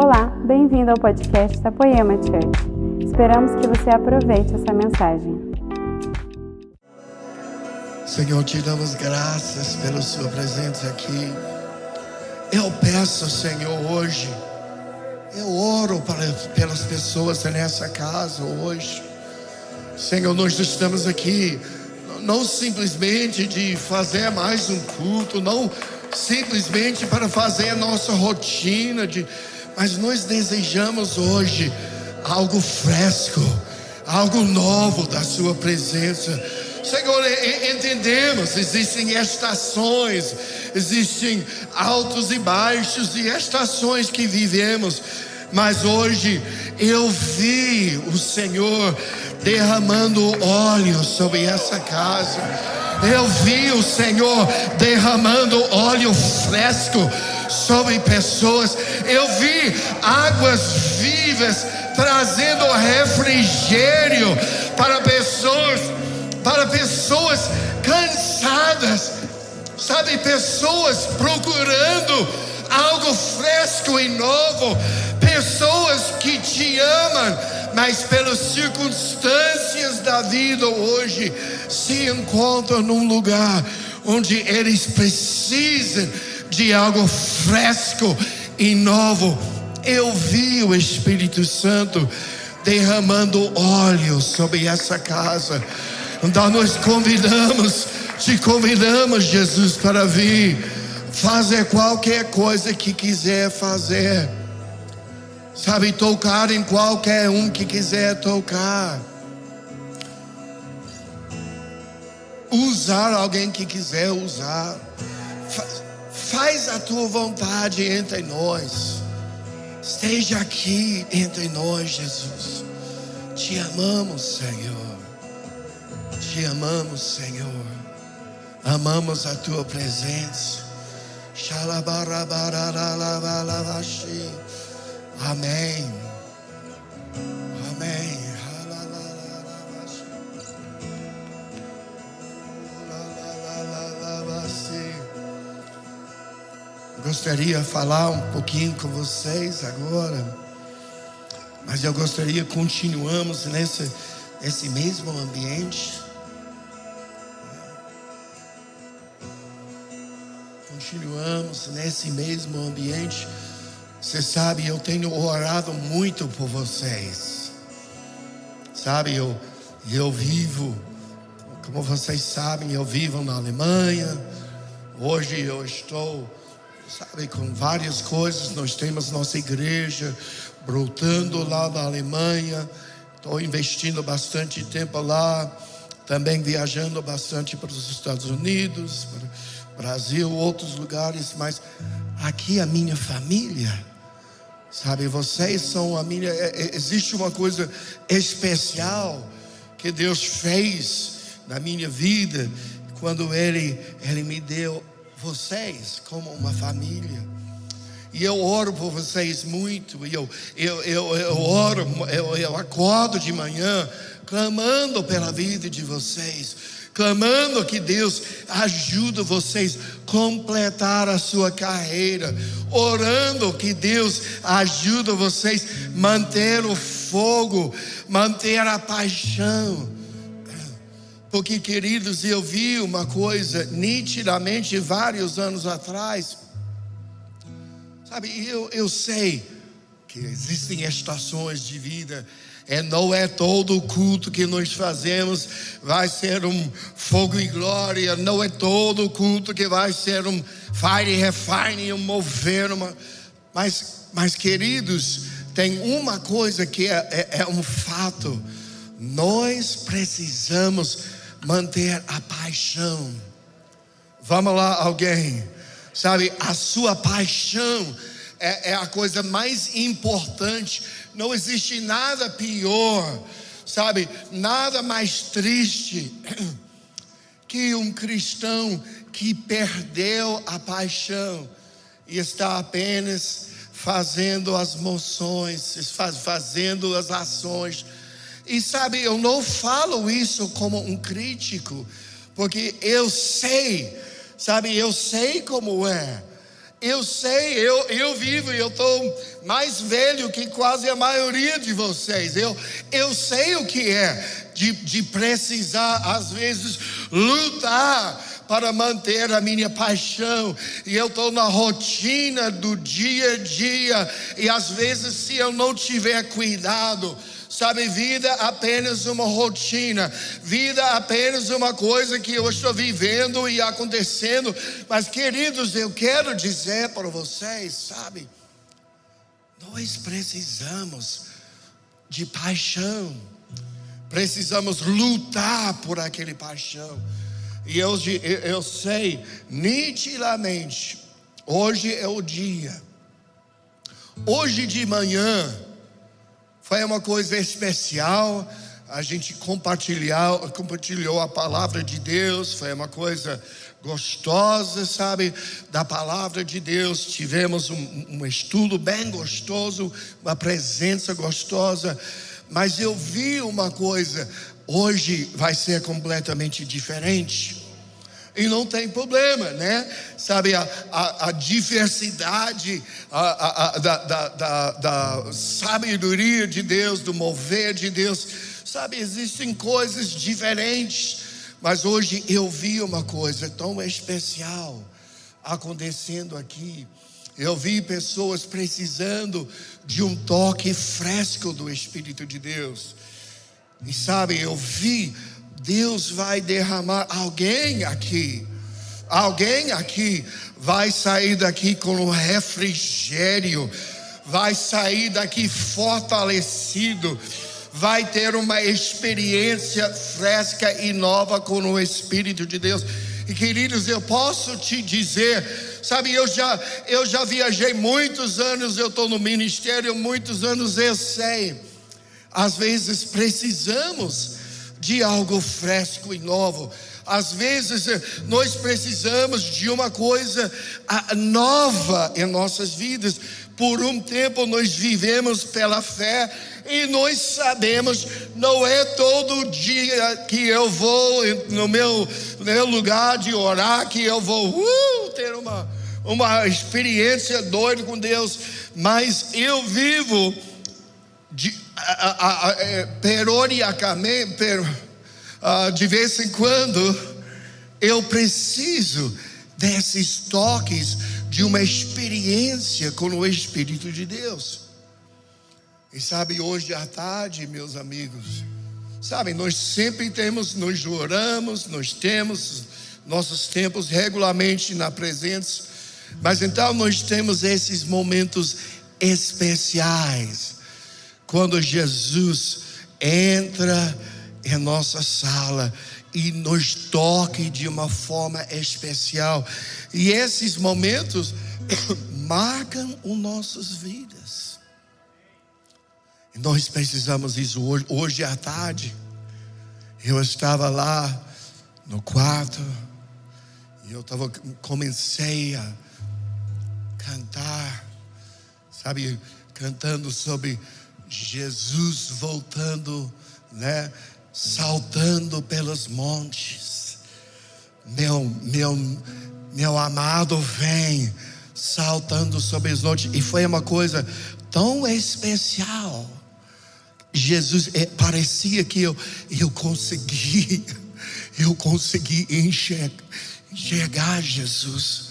Olá, bem-vindo ao podcast da Poema Church. Esperamos que você aproveite essa mensagem. Senhor, te damos graças pela Sua presença aqui. Eu peço, Senhor, hoje, eu oro para, pelas pessoas nessa casa hoje. Senhor, nós estamos aqui não simplesmente de fazer mais um culto, não simplesmente para fazer a nossa rotina, de, mas nós desejamos hoje algo fresco, algo novo da Sua presença. Senhor, entendemos, existem estações, existem altos e baixos e estações que vivemos, mas hoje eu vi o Senhor derramando óleo sobre essa casa. Eu vi o Senhor derramando óleo fresco sobre pessoas. Eu vi águas vivas trazendo refrigério para pessoas, para pessoas cansadas. Sabe, pessoas procurando algo fresco e novo, pessoas que te amam, mas pelas circunstâncias da vida hoje se encontram num lugar onde eles precisam de algo fresco e novo. Eu vi o Espírito Santo derramando óleo sobre essa casa. Então nós convidamos, te convidamos, Jesus, para vir fazer qualquer coisa que quiser fazer. Sabe, tocar em qualquer um que quiser tocar. Usar alguém que quiser usar. Faz a tua vontade entre nós. Esteja aqui entre nós, Jesus. Te amamos, Senhor. Te amamos, Senhor. Amamos a tua presença. Amém. Amém. Gostaria de falar um pouquinho com vocês agora, mas eu gostaria continuamos nesse, nesse mesmo ambiente. Continuamos nesse mesmo ambiente. Você sabe, eu tenho orado muito por vocês. Sabe, eu, eu vivo, como vocês sabem, eu vivo na Alemanha. Hoje eu estou, sabe, com várias coisas. Nós temos nossa igreja brotando lá na Alemanha. Estou investindo bastante tempo lá. Também viajando bastante para os Estados Unidos, para Brasil, outros lugares, mas aqui a minha família, sabe, vocês são a minha. É, é, existe uma coisa especial que Deus fez na minha vida quando Ele, Ele me deu vocês como uma família. E eu oro por vocês muito, e eu, eu, eu, eu oro, eu, eu acordo de manhã clamando pela vida de vocês clamando que Deus ajude vocês a completar a sua carreira, orando que Deus ajude vocês a manter o fogo, manter a paixão. Porque, queridos, eu vi uma coisa nitidamente vários anos atrás. Sabe, eu, eu sei que existem estações de vida. É, não é todo o culto que nós fazemos vai ser um fogo e glória, não é todo o culto que vai ser um fire refine, um mover, uma, mas, mas queridos, tem uma coisa que é, é, é um fato: nós precisamos manter a paixão. Vamos lá, alguém, sabe, a sua paixão é, é a coisa mais importante não existe nada pior, sabe? Nada mais triste que um cristão que perdeu a paixão e está apenas fazendo as moções, fazendo as ações. E sabe, eu não falo isso como um crítico, porque eu sei, sabe, eu sei como é. Eu sei, eu, eu vivo e eu estou mais velho que quase a maioria de vocês. Eu, eu sei o que é de, de precisar, às vezes, lutar para manter a minha paixão, e eu estou na rotina do dia a dia, e às vezes, se eu não tiver cuidado, Sabe, vida apenas uma rotina, vida apenas uma coisa que eu estou vivendo e acontecendo. Mas, queridos, eu quero dizer para vocês, sabe, nós precisamos de paixão, precisamos lutar por aquele paixão. E eu, eu sei nitidamente, hoje é o dia, hoje de manhã, foi uma coisa especial. A gente compartilhou, compartilhou a palavra de Deus. Foi uma coisa gostosa, sabe, da palavra de Deus. Tivemos um, um estudo bem gostoso, uma presença gostosa. Mas eu vi uma coisa. Hoje vai ser completamente diferente e não tem problema, né? Sabe, a, a, a diversidade a, a, da, da, da, da sabedoria de Deus, do mover de Deus, sabe, existem coisas diferentes, mas hoje eu vi uma coisa tão especial acontecendo aqui. Eu vi pessoas precisando de um toque fresco do Espírito de Deus. E sabe, eu vi Deus vai derramar alguém aqui. Alguém aqui vai sair daqui com um refrigério, vai sair daqui fortalecido, vai ter uma experiência fresca e nova com o Espírito de Deus. E queridos, eu posso te dizer, sabe, eu já, eu já viajei muitos anos, eu estou no ministério muitos anos, eu sei. Às vezes precisamos de algo fresco e novo. Às vezes eh, nós precisamos de uma coisa ah, nova em nossas vidas. Por um tempo nós vivemos pela fé e nós sabemos, não é todo dia que eu vou no meu, meu lugar de orar que eu vou uh, ter uma, uma experiência doida com Deus, mas eu vivo de, é, periodicamente, per, uh, de vez em quando, eu preciso desses toques de uma experiência com o Espírito de Deus. E sabe, hoje à tarde, meus amigos, sabe, nós sempre temos, nós oramos, nós temos nossos tempos regularmente na presença, mas então nós temos esses momentos especiais quando Jesus entra em nossa sala e nos toque de uma forma especial. E esses momentos marcam as nossas vidas. E nós precisamos disso hoje, hoje à tarde. Eu estava lá no quarto e eu tava, comecei a cantar, sabe, cantando sobre Jesus voltando, né? Saltando pelos montes. Meu, meu, meu amado vem saltando sobre os montes. E foi uma coisa tão especial. Jesus, é, parecia que eu, eu consegui, eu consegui enxergar, enxergar Jesus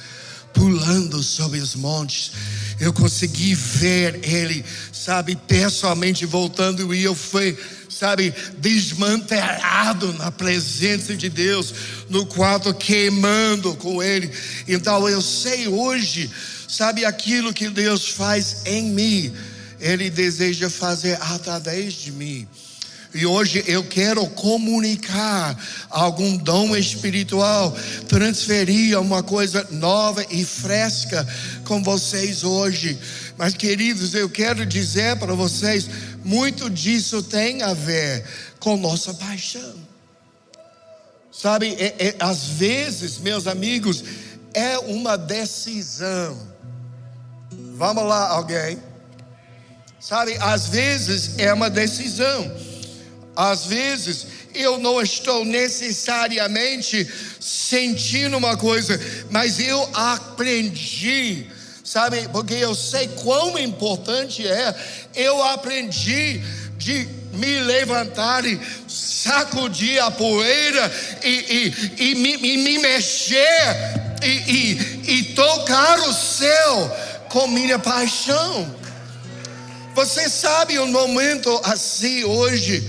pulando sobre os montes. Eu consegui ver ele, sabe, pessoalmente voltando e eu fui, sabe, desmantelado na presença de Deus, no quarto queimando com ele. Então eu sei hoje, sabe, aquilo que Deus faz em mim, ele deseja fazer através de mim. E hoje eu quero comunicar algum dom espiritual, transferir uma coisa nova e fresca com vocês hoje. Mas, queridos, eu quero dizer para vocês: muito disso tem a ver com nossa paixão. Sabe, é, é, às vezes, meus amigos, é uma decisão. Vamos lá, alguém. Sabe, às vezes é uma decisão. Às vezes eu não estou necessariamente sentindo uma coisa, mas eu aprendi, sabe? Porque eu sei quão importante é. Eu aprendi de me levantar e sacudir a poeira e, e, e, me, e me, mexer e, e tocar o céu com minha paixão. Você sabe um momento assim hoje,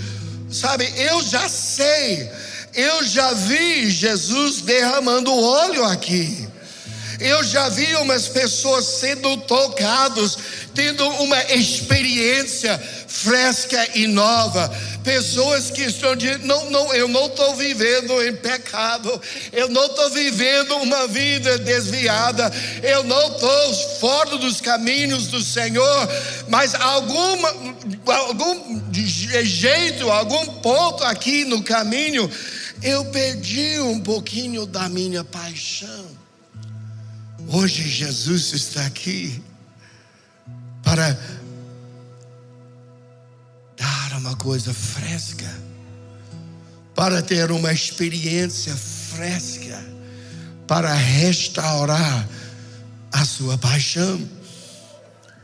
sabe? Eu já sei, eu já vi Jesus derramando óleo aqui. Eu já vi umas pessoas sendo tocados, tendo uma experiência fresca e nova. Pessoas que estão dizendo: não, não, eu não estou vivendo em pecado, eu não estou vivendo uma vida desviada, eu não estou fora dos caminhos do Senhor, mas alguma, algum jeito, algum ponto aqui no caminho, eu perdi um pouquinho da minha paixão. Hoje Jesus está aqui para dar uma coisa fresca, para ter uma experiência fresca, para restaurar a sua paixão,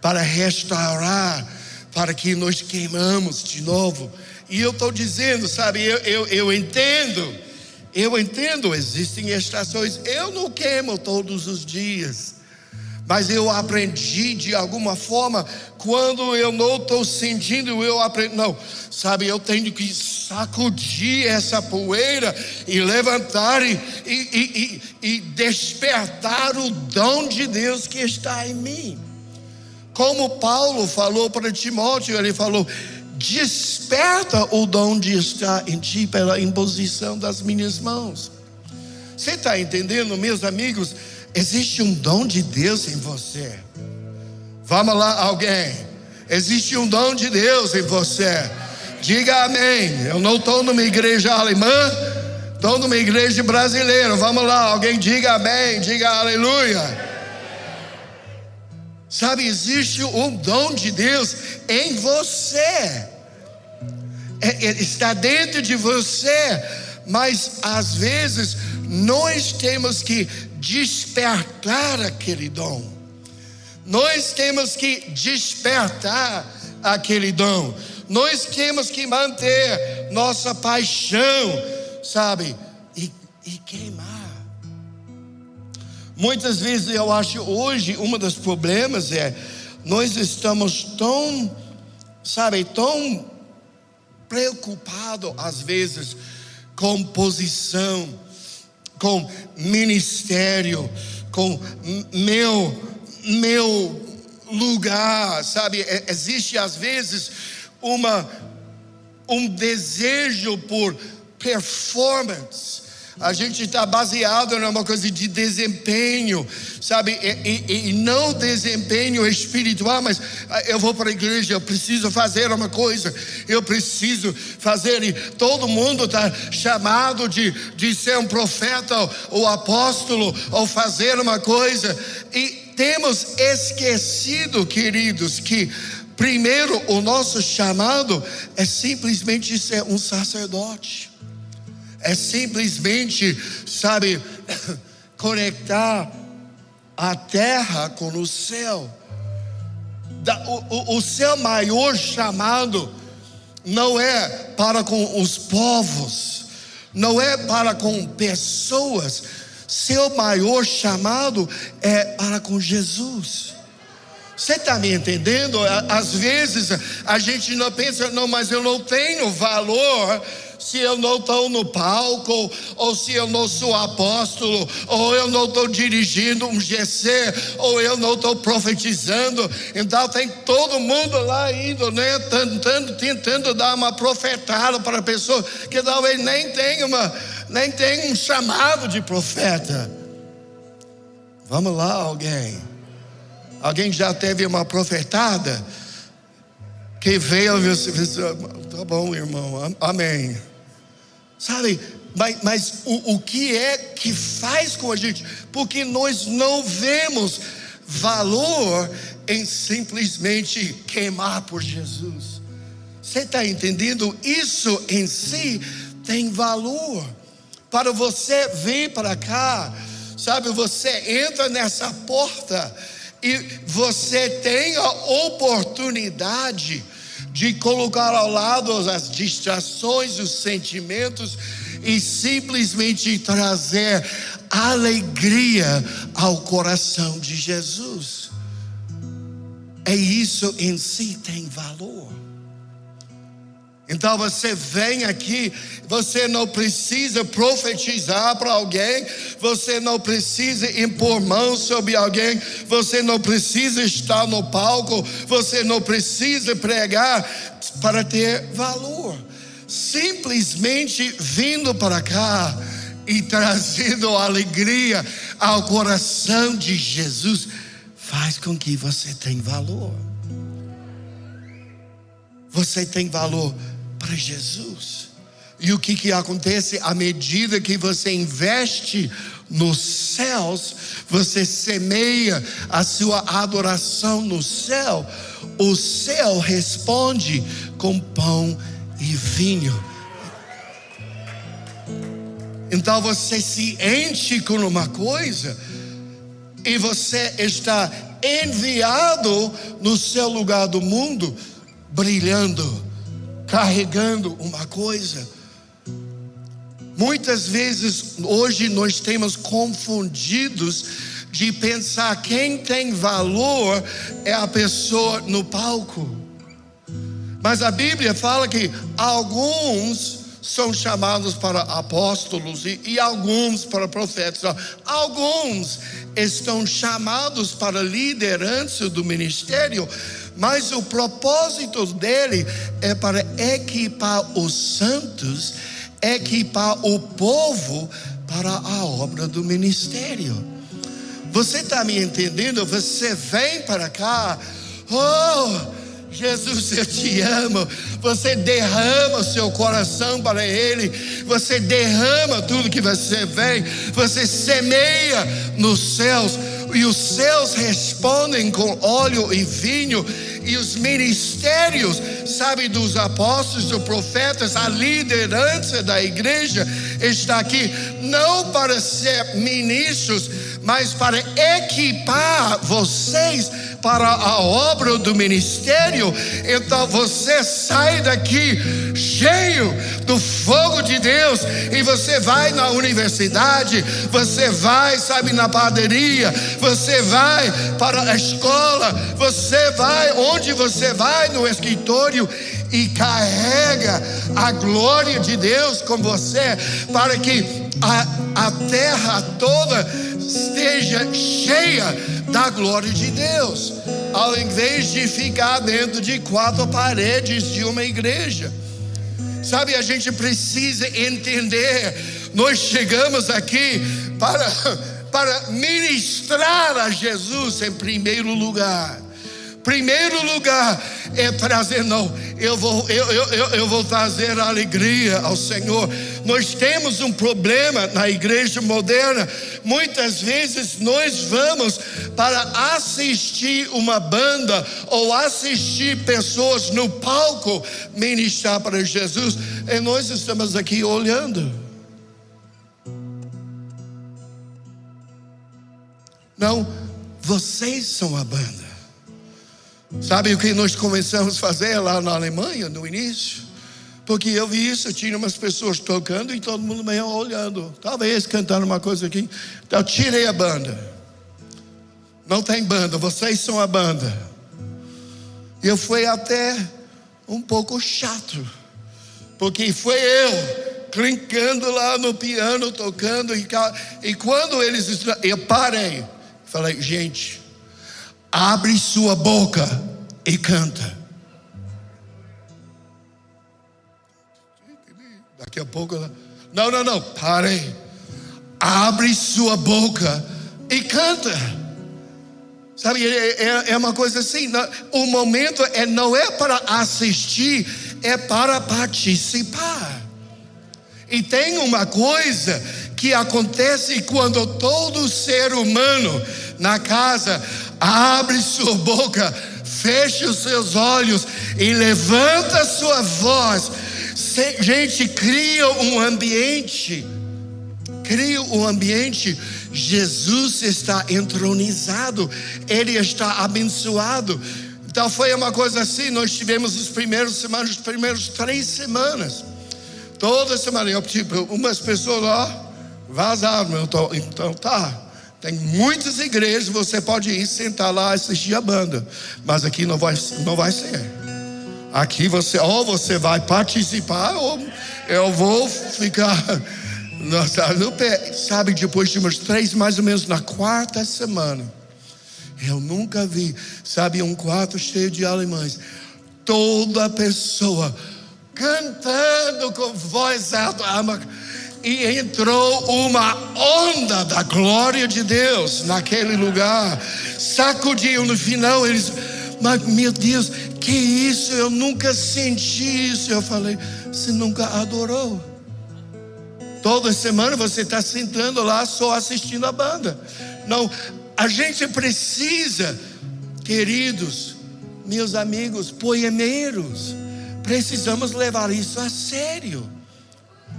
para restaurar, para que nós queimamos de novo. E eu estou dizendo, sabe, eu, eu, eu entendo eu entendo, existem estações, eu não queimo todos os dias, mas eu aprendi de alguma forma, quando eu não estou sentindo, eu aprendo, não, sabe, eu tenho que sacudir essa poeira e levantar e, e, e, e despertar o dom de Deus que está em mim. Como Paulo falou para Timóteo, ele falou: desperta o dom de estar em ti pela imposição das minhas mãos. Você está entendendo, meus amigos? Existe um dom de Deus em você. Vamos lá, alguém. Existe um dom de Deus em você. Diga amém. Eu não estou numa igreja alemã, estou numa igreja brasileira. Vamos lá, alguém diga amém, diga aleluia. Sabe, existe um dom de Deus em você, é, é, está dentro de você, mas às vezes nós temos que despertar aquele dom, nós temos que despertar aquele dom, nós temos que manter nossa paixão, sabe, e, e queimar. Muitas vezes eu acho hoje um dos problemas é nós estamos tão, sabe, tão preocupados às vezes com posição, com ministério, com meu meu lugar, sabe? É, existe às vezes uma um desejo por performance a gente está baseado numa coisa de desempenho, sabe? E, e, e, não desempenho espiritual, mas ah, eu vou para a igreja, eu preciso fazer uma coisa, eu preciso fazer, e todo mundo está chamado de, de ser um profeta ou, ou apóstolo, ou fazer uma coisa, e temos esquecido, queridos, que primeiro o nosso chamado é simplesmente ser um sacerdote é simplesmente, sabe, conectar a terra com o céu. O, seu maior chamado não é para com os povos, não é para com pessoas, seu maior chamado é para com Jesus. Você está me entendendo? Às vezes a gente não pensa, não, mas eu não tenho valor se eu não estou no palco, ou se eu não sou apóstolo, ou eu não estou dirigindo um GC, ou eu não estou profetizando. Então tem todo mundo lá indo, né? Tentando, tentando dar uma profetada para a pessoa que talvez nem tenha uma, nem tenha um chamado de profeta. Vamos lá, alguém. Alguém já teve uma profetada? Que veio, tá bom, irmão, amém. Sabe, mas, mas o, o que é que faz com a gente? Porque nós não vemos valor em simplesmente queimar por Jesus. Você está entendendo? Isso em si tem valor. Para você vir para cá, sabe, você entra nessa porta e você tem a oportunidade de colocar ao lado as distrações, os sentimentos e simplesmente trazer alegria ao coração de Jesus. É isso em si tem valor. Então você vem aqui, você não precisa profetizar para alguém, você não precisa impor mãos sobre alguém, você não precisa estar no palco, você não precisa pregar para ter valor. Simplesmente vindo para cá e trazendo alegria ao coração de Jesus faz com que você tenha valor. Você tem valor para Jesus. E o que, que acontece? À medida que você investe nos céus, você semeia a sua adoração no céu, o céu responde com pão e vinho. Então você se enche com uma coisa e você está enviado no seu lugar do mundo, brilhando carregando uma coisa. Muitas vezes hoje nós temos confundidos de pensar quem tem valor é a pessoa no palco. Mas a Bíblia fala que alguns são chamados para apóstolos e, e alguns para profetas. Alguns estão chamados para liderança do ministério, mas o propósito dele é para equipar os santos, equipar o povo para a obra do ministério. Você está me entendendo? Você vem para cá, oh, Jesus, eu te amo. Você derrama seu coração para Ele. Você derrama tudo que você vem. Você semeia nos céus e os céus respondem com óleo e vinho, e os ministérios, sabe, dos apóstolos, dos profetas, a liderança da igreja está aqui não para ser ministros, mas para equipar vocês para a obra do ministério. Então você sai daqui cheio do fogo de Deus e você vai na universidade, você vai, sabe, na padaria, você vai para a escola, você vai onde você vai no escritório e carrega a glória de Deus com você para que a, a terra toda esteja cheia da glória de Deus, ao invés de ficar dentro de quatro paredes de uma igreja. Sabe, a gente precisa entender, nós chegamos aqui para, para ministrar a Jesus em primeiro lugar. Primeiro lugar é trazer, não, eu vou, eu, eu, eu, vou trazer alegria ao Senhor. Nós temos um problema na igreja moderna. Muitas vezes nós vamos para assistir uma banda ou assistir pessoas no palco ministrar para Jesus, e nós estamos aqui olhando. Não, vocês são a banda. Sabe o que nós começamos a fazer lá na Alemanha no início? Porque eu vi isso, tinha umas pessoas tocando e todo mundo meio olhando. Talvez cantando uma coisa aqui. Então eu tirei a banda. Não tem banda, vocês são a banda. E eu fui até um pouco chato. Porque foi eu clincando lá no piano, tocando. E, e quando eles. Eu parei. Falei, gente, abre sua boca e canta. Daqui a pouco, não, não, não, parei. Abre sua boca e canta. Sabe, é, é, é uma coisa assim. O momento é, não é para assistir, é para participar. E tem uma coisa que acontece quando todo ser humano na casa abre sua boca, feche os seus olhos e levanta sua voz. Gente, cria um ambiente, cria um ambiente Jesus está entronizado, ele está abençoado. Então foi uma coisa assim, nós tivemos os primeiros semanas, os primeiros três semanas. Toda semana, eu, tipo, umas pessoas lá vazaram, então tá. Tem muitas igrejas, você pode ir sentar lá assistir a banda, mas aqui não vai, não vai ser. Aqui você, ou você vai participar, ou eu vou ficar no pé. Sabe, depois de umas três, mais ou menos na quarta semana eu nunca vi, sabe, um quarto cheio de alemães. Toda pessoa cantando com voz alta. E entrou uma onda da glória de Deus naquele lugar. Sacudiu no final, eles, mas meu Deus, que isso? Eu nunca senti isso. Eu falei, você nunca adorou. Toda semana você está sentando lá só assistindo a banda. Não, a gente precisa, queridos, meus amigos, poemeiros, precisamos levar isso a sério.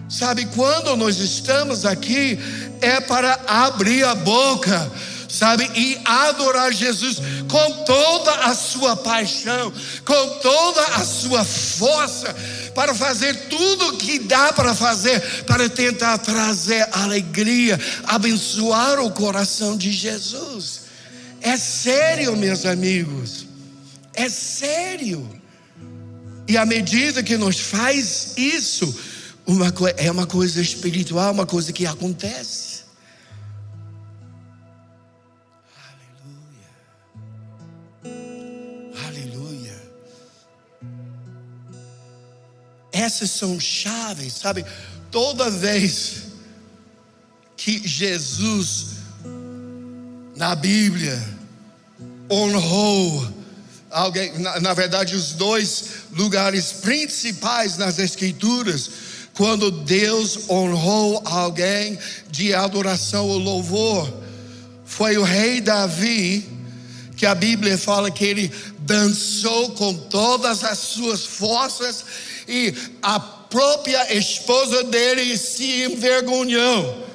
Sabe, quando nós estamos aqui, é para abrir a boca, sabe, e adorar Jesus com toda a sua paixão, com toda a sua força, para fazer tudo o que dá para fazer, para tentar trazer alegria, abençoar o coração de Jesus. É sério, meus amigos, é sério. E à medida que nós faz isso, uma, é uma coisa espiritual, uma coisa que acontece. Essas são chaves, sabe? Toda vez que Jesus, na Bíblia, honrou alguém, na, na verdade, os dois lugares principais nas Escrituras, quando Deus honrou alguém de adoração ou louvor, foi o rei Davi, que a Bíblia fala que ele dançou com todas as suas forças e a própria esposa dele se envergonhou.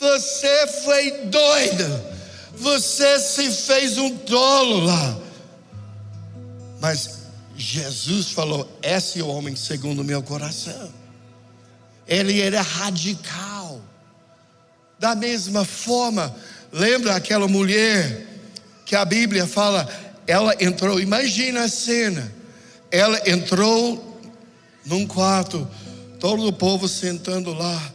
Você foi doida, você se fez um tolo lá. Mas Jesus falou: Esse é o homem segundo o meu coração. Ele era radical. Da mesma forma, lembra aquela mulher que a Bíblia fala, ela entrou, imagina a cena ela entrou num quarto, todo o povo sentando lá,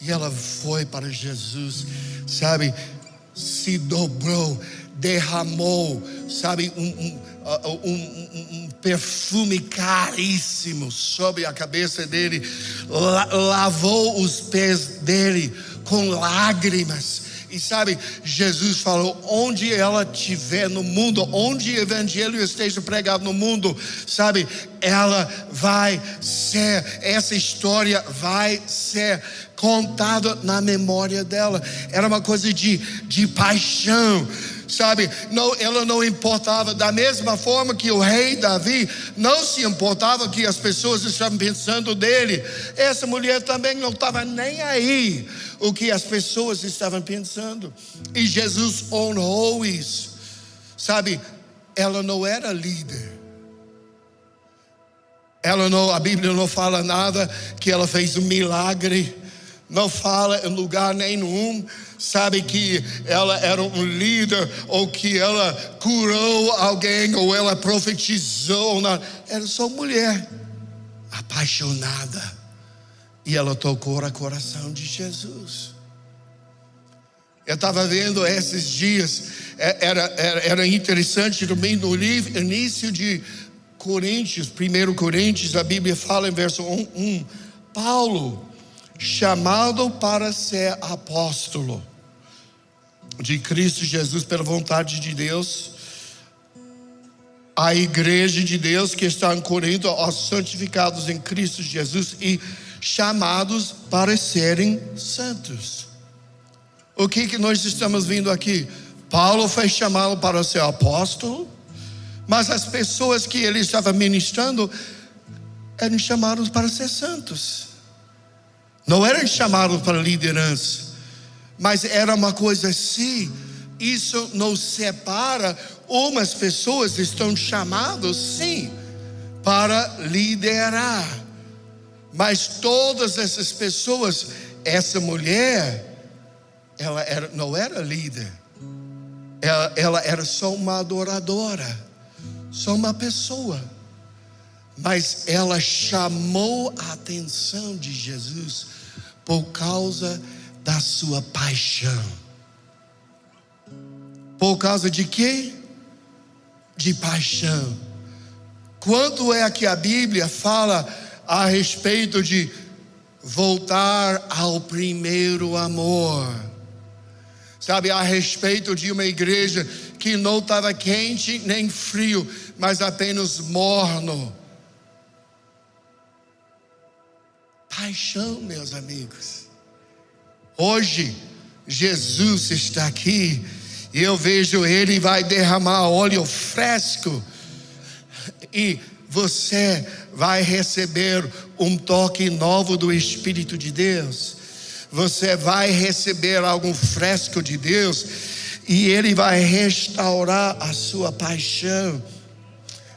e ela foi para Jesus, sabe, se dobrou, derramou, sabe, um, um, um, um perfume caríssimo sobre a cabeça dele, lavou os pés dele com lágrimas. E sabe, Jesus falou: onde ela estiver no mundo, onde o evangelho esteja pregado no mundo, sabe, ela vai ser, essa história vai ser contada na memória dela. Era uma coisa de, de paixão sabe? Não, ela não importava, da mesma forma que o rei Davi não se importava que as pessoas estavam pensando dele, essa mulher também não estava nem aí o que as pessoas estavam pensando, e Jesus honrou isso, sabe? Ela não era líder. Ela não, a Bíblia não fala nada que ela fez um milagre, não fala em lugar nenhum sabe que ela era um líder, ou que ela curou alguém, ou ela profetizou, não. era só mulher apaixonada, e ela tocou o coração de Jesus. Eu estava vendo esses dias, é, era, era, era interessante também no livro, início de Coríntios, 1 Coríntios, a Bíblia fala em verso 1, 1 Paulo, chamado para ser apóstolo de Cristo Jesus pela vontade de Deus, a igreja de Deus que está Corinto, aos santificados em Cristo Jesus e chamados para serem santos. O que, que nós estamos vendo aqui? Paulo foi chamado para ser apóstolo, mas as pessoas que ele estava ministrando eram chamados para ser santos, não eram chamados para liderança mas era uma coisa assim. Isso nos separa. Umas pessoas estão chamadas, sim, para liderar. Mas todas essas pessoas, essa mulher, ela era, não era líder, ela, ela era só uma adoradora, só uma pessoa. Mas ela chamou a atenção de Jesus por causa da sua paixão. Por causa de quê? De paixão. Quanto é que a Bíblia fala a respeito de voltar ao primeiro amor? Sabe, a respeito de uma igreja que não estava quente nem frio, mas apenas morno. Paixão, meus amigos. Hoje, Jesus está aqui e eu vejo Ele vai derramar óleo fresco e você vai receber um toque novo do Espírito de Deus. Você vai receber algo fresco de Deus e Ele vai restaurar a sua paixão.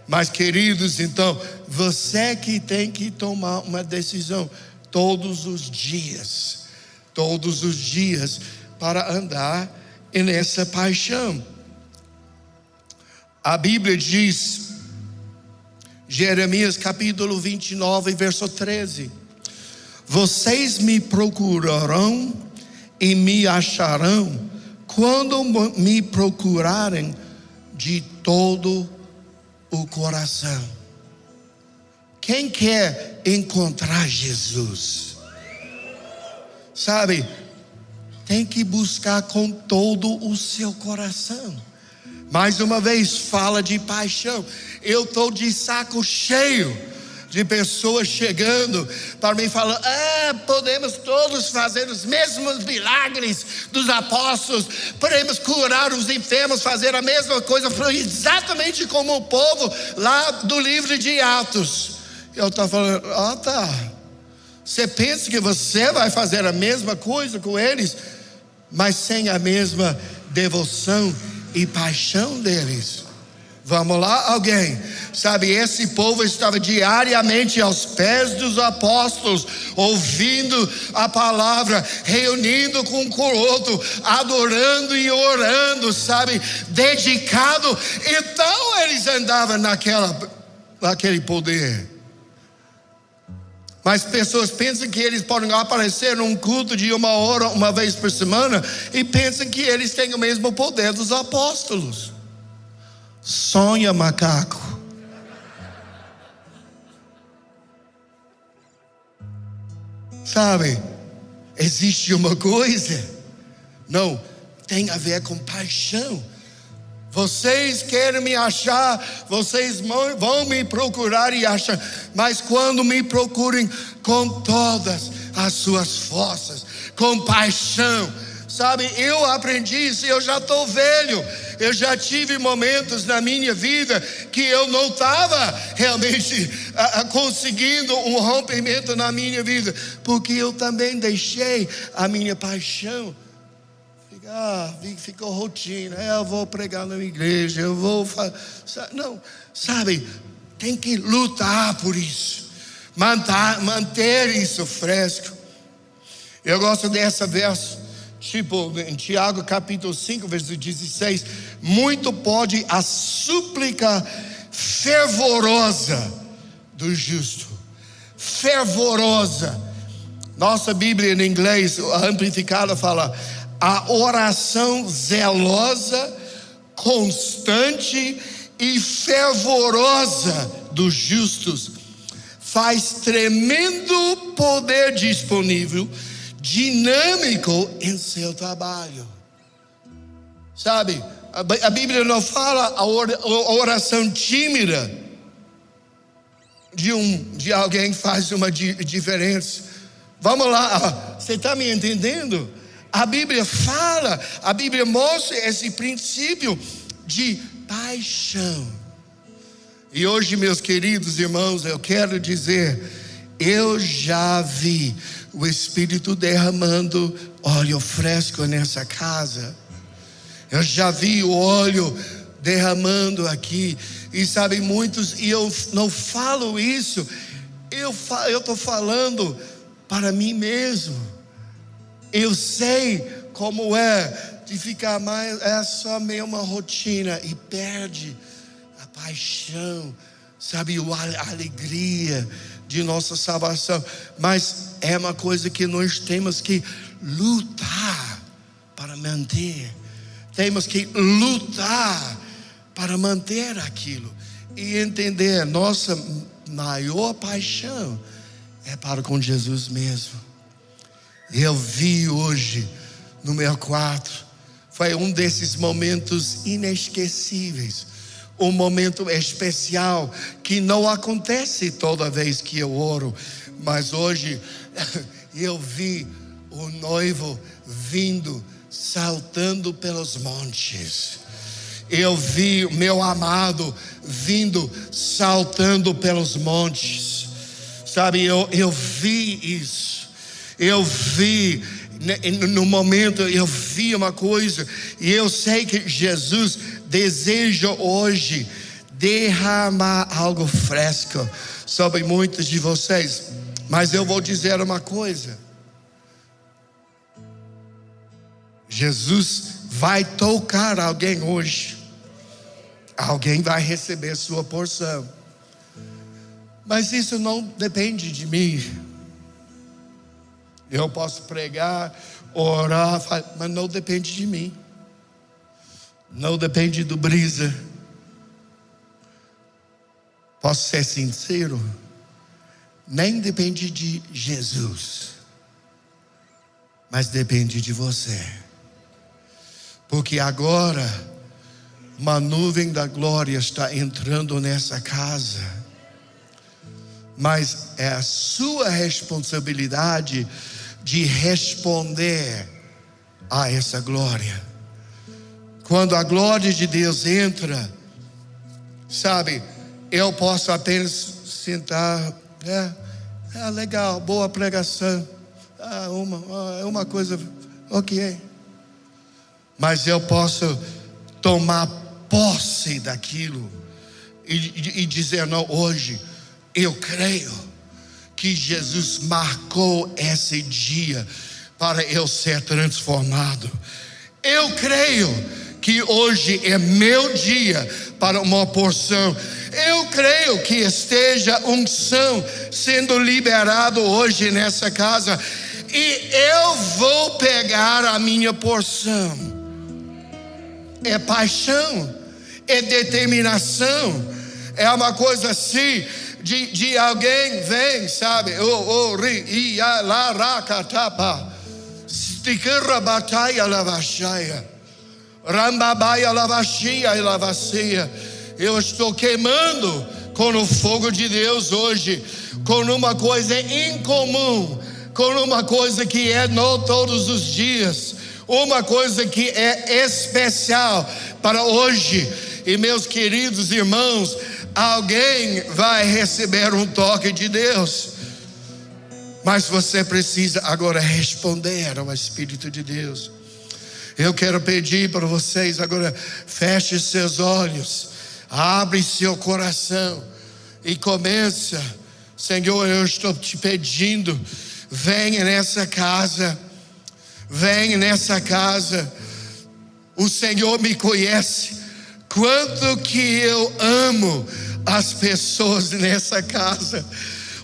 Mas, queridos, então, você que tem que tomar uma decisão todos os dias, todos os dias, para andar nessa paixão. A Bíblia diz, Jeremias capítulo 29, verso 13: Vocês me procurarão e me acharão quando me procurarem de todo o coração. Quem quer encontrar Jesus? Sabe, tem que buscar com todo o seu coração. Mais uma vez, fala de paixão. Eu estou de saco cheio de pessoas chegando para mim falando: ah, podemos todos fazer os mesmos milagres dos apóstolos, podemos curar os enfermos, fazer a mesma coisa, exatamente como o povo lá do livro de Atos. Eu estou falando: ah, tá. Você pensa que você vai fazer a mesma coisa com eles, mas sem a mesma devoção e paixão deles. Vamos lá, alguém? Sabe, esse povo estava diariamente aos pés dos apóstolos, ouvindo a palavra, reunindo com o outro, adorando e orando, sabe, dedicado. Então eles andavam naquela, naquele poder. Mas pessoas pensam que eles podem aparecer num culto de uma hora, uma vez por semana, e pensam que eles têm o mesmo poder dos apóstolos. Sonha, macaco. Sabe, existe uma coisa, não, tem a ver com paixão. Vocês querem me achar, vocês vão me procurar e achar, mas quando me procurem com todas as suas forças, com paixão, sabe, eu aprendi isso, eu já estou velho, eu já tive momentos na minha vida que eu não estava realmente a, a, conseguindo um rompimento na minha vida, porque eu também deixei a minha paixão ah, ficou rotina, é, eu vou pregar na igreja, eu vou. Não, sabe, tem que lutar por isso, manter, manter isso fresco. Eu gosto dessa verso, tipo em Tiago capítulo 5, verso 16: muito pode a súplica fervorosa do justo, fervorosa. Nossa Bíblia em inglês, amplificada, fala a oração zelosa, constante e fervorosa dos justos faz tremendo poder disponível, dinâmico em seu trabalho. Sabe, a Bíblia não fala a oração tímida de um de alguém que faz uma diferença. Vamos lá, você está me entendendo? A Bíblia fala, a Bíblia mostra esse princípio de paixão. E hoje, meus queridos irmãos, eu quero dizer, eu já vi o Espírito derramando óleo fresco nessa casa. Eu já vi o óleo derramando aqui. E sabe, muitos, e eu não falo isso, eu estou falando para mim mesmo. Eu sei como é de ficar mais, é só meio uma rotina e perde a paixão, sabe, a alegria de nossa salvação. Mas é uma coisa que nós temos que lutar para manter. Temos que lutar para manter aquilo e entender nossa maior paixão é para com Jesus mesmo. Eu vi hoje no meu quarto, foi um desses momentos inesquecíveis, um momento especial que não acontece toda vez que eu oro, mas hoje eu vi o noivo vindo saltando pelos montes. Eu vi meu amado vindo saltando pelos montes. Sabe, eu, eu vi isso. Eu vi, né, no momento, eu vi uma coisa, e eu sei que Jesus deseja hoje derramar algo fresco sobre muitos de vocês. Mas eu vou dizer uma coisa. Jesus vai tocar alguém hoje. Alguém vai receber sua porção. Mas isso não depende de mim. Eu posso pregar, orar, mas não depende de mim. Não depende do brisa. Posso ser sincero? Nem depende de Jesus, mas depende de você. Porque agora uma nuvem da glória está entrando nessa casa. Mas é a sua responsabilidade de responder a essa glória. Quando a glória de Deus entra, sabe, eu posso apenas sentar, é, é legal, boa pregação, ah, uma, ah, uma coisa, ok. Mas eu posso tomar posse daquilo e, e dizer: não, hoje eu creio que Jesus marcou esse dia para eu ser transformado. Eu creio que hoje é meu dia para uma porção. Eu creio que esteja unção sendo liberado hoje nessa casa e eu vou pegar a minha porção. É paixão é determinação, é uma coisa assim. De, de alguém vem, sabe? O, ri, ia, lá, rakatapa. Stikira batalha lavachaya. Rambabaia lavachia e lavacia. Eu estou queimando com o fogo de Deus hoje, com uma coisa incomum, com uma coisa que é não todos os dias, uma coisa que é especial para hoje e meus queridos irmãos, alguém vai receber um toque de Deus. Mas você precisa agora responder ao Espírito de Deus. Eu quero pedir para vocês agora, feche seus olhos, abre seu coração e começa. Senhor, eu estou te pedindo, venha nessa casa, venha nessa casa. O Senhor me conhece. Quanto que eu amo as pessoas nessa casa.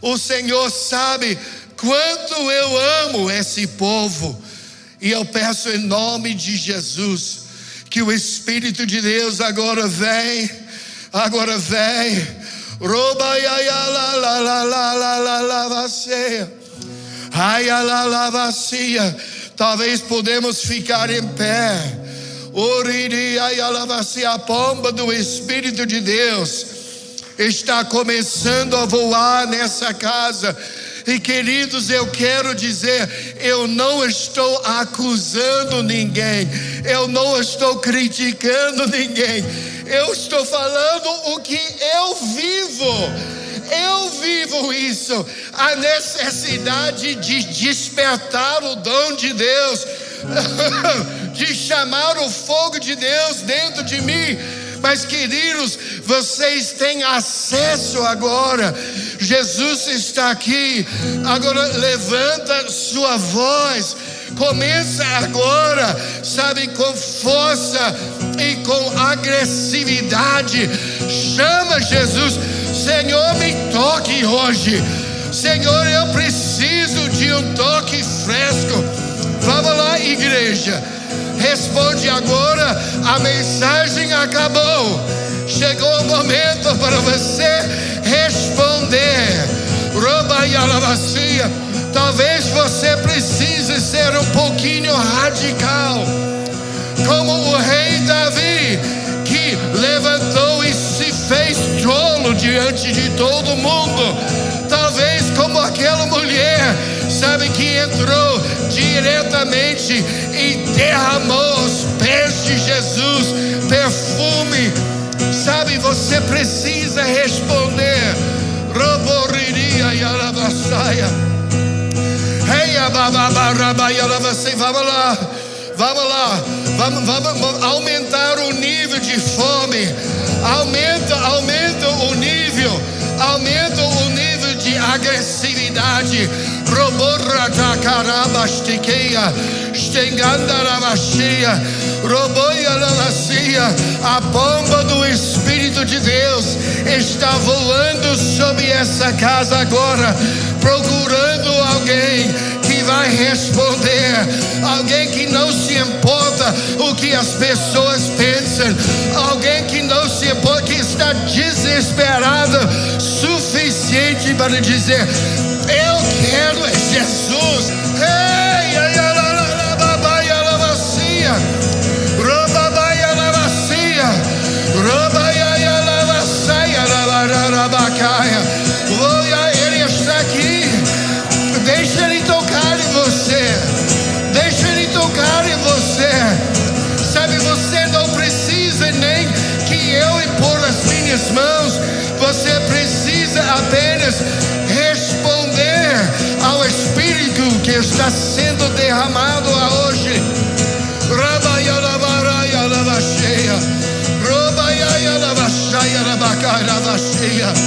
O Senhor sabe quanto eu amo esse povo. E eu peço em nome de Jesus que o Espírito de Deus agora vem, agora vem. Talvez podemos ficar em pé. A pomba do Espírito de Deus. Está começando a voar nessa casa. E queridos, eu quero dizer, eu não estou acusando ninguém, eu não estou criticando ninguém, eu estou falando o que eu vivo. Eu vivo isso, a necessidade de despertar o dom de Deus, de chamar o fogo de Deus dentro de mim. Mas, queridos, vocês têm acesso agora. Jesus está aqui. Agora, levanta sua voz. Começa agora, sabe, com força e com agressividade. Chama Jesus. Senhor, me toque hoje. Senhor, eu preciso de um toque fresco. Vamos lá, igreja. Responde agora, a mensagem acabou. Chegou o momento para você responder. Roba e alavacia. Talvez você precise ser um pouquinho radical, como o rei Davi, que levantou e se fez tolo diante de todo mundo. Talvez aquela mulher, sabe, que entrou diretamente e derramou aos pés de Jesus perfume. Sabe, você precisa responder. Roboriria e alabaçaia. Vamos lá, vamos lá, vamos, vamos aumentar o nível de fome. Aumenta, aumenta o nível, aumenta o agressividade. Roborata carabastiqueia, A bomba do Espírito de Deus está voando sobre essa casa agora, procurando alguém vai responder. Alguém que não se importa o que as pessoas pensam. Alguém que não se importa, que está desesperado suficiente para dizer: Eu quero é Jesus. Ei, Ele está aqui. Deixa ele tocar em você. Deixa ele tocar em você. Sabe, você não precisa nem que eu impor as minhas mãos. Você precisa apenas responder ao Espírito que está sendo derramado hoje. Rabayalabarayalabaxeia. Robayayalabaxaia. Oh,